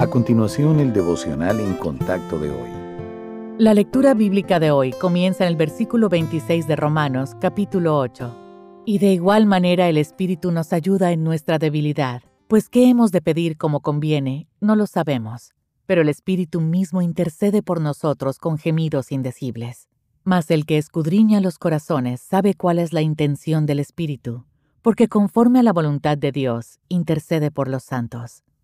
A continuación, el devocional en contacto de hoy. La lectura bíblica de hoy comienza en el versículo 26 de Romanos, capítulo 8. Y de igual manera el Espíritu nos ayuda en nuestra debilidad, pues qué hemos de pedir como conviene, no lo sabemos, pero el Espíritu mismo intercede por nosotros con gemidos indecibles. Mas el que escudriña los corazones sabe cuál es la intención del Espíritu, porque conforme a la voluntad de Dios, intercede por los santos.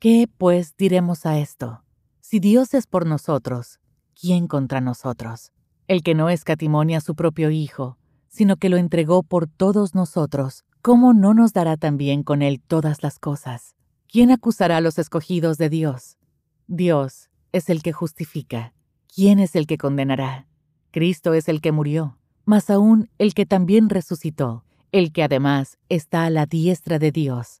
¿Qué, pues, diremos a esto? Si Dios es por nosotros, ¿quién contra nosotros? El que no escatimonia a su propio Hijo, sino que lo entregó por todos nosotros, ¿cómo no nos dará también con él todas las cosas? ¿Quién acusará a los escogidos de Dios? Dios es el que justifica. ¿Quién es el que condenará? Cristo es el que murió, mas aún el que también resucitó, el que además está a la diestra de Dios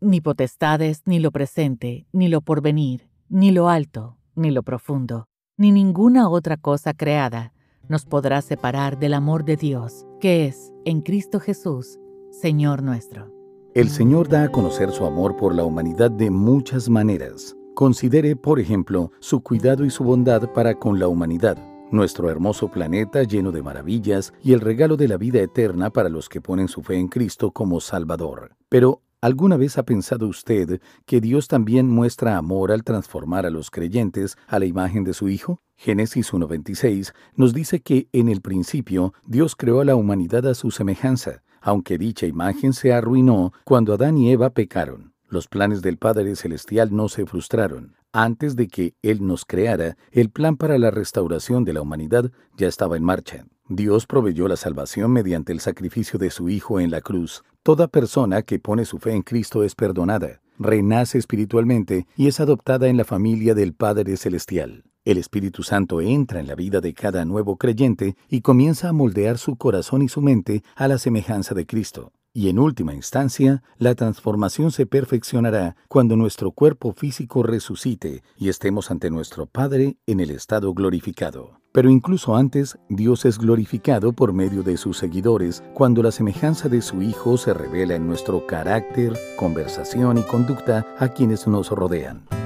ni potestades, ni lo presente, ni lo porvenir, ni lo alto, ni lo profundo, ni ninguna otra cosa creada nos podrá separar del amor de Dios, que es, en Cristo Jesús, Señor nuestro. El Señor da a conocer su amor por la humanidad de muchas maneras. Considere, por ejemplo, su cuidado y su bondad para con la humanidad, nuestro hermoso planeta lleno de maravillas y el regalo de la vida eterna para los que ponen su fe en Cristo como Salvador. Pero ¿Alguna vez ha pensado usted que Dios también muestra amor al transformar a los creyentes a la imagen de su Hijo? Génesis 1.26 nos dice que en el principio Dios creó a la humanidad a su semejanza, aunque dicha imagen se arruinó cuando Adán y Eva pecaron. Los planes del Padre Celestial no se frustraron. Antes de que Él nos creara, el plan para la restauración de la humanidad ya estaba en marcha. Dios proveyó la salvación mediante el sacrificio de su Hijo en la cruz. Toda persona que pone su fe en Cristo es perdonada, renace espiritualmente y es adoptada en la familia del Padre Celestial. El Espíritu Santo entra en la vida de cada nuevo creyente y comienza a moldear su corazón y su mente a la semejanza de Cristo. Y en última instancia, la transformación se perfeccionará cuando nuestro cuerpo físico resucite y estemos ante nuestro Padre en el estado glorificado. Pero incluso antes, Dios es glorificado por medio de sus seguidores cuando la semejanza de su Hijo se revela en nuestro carácter, conversación y conducta a quienes nos rodean.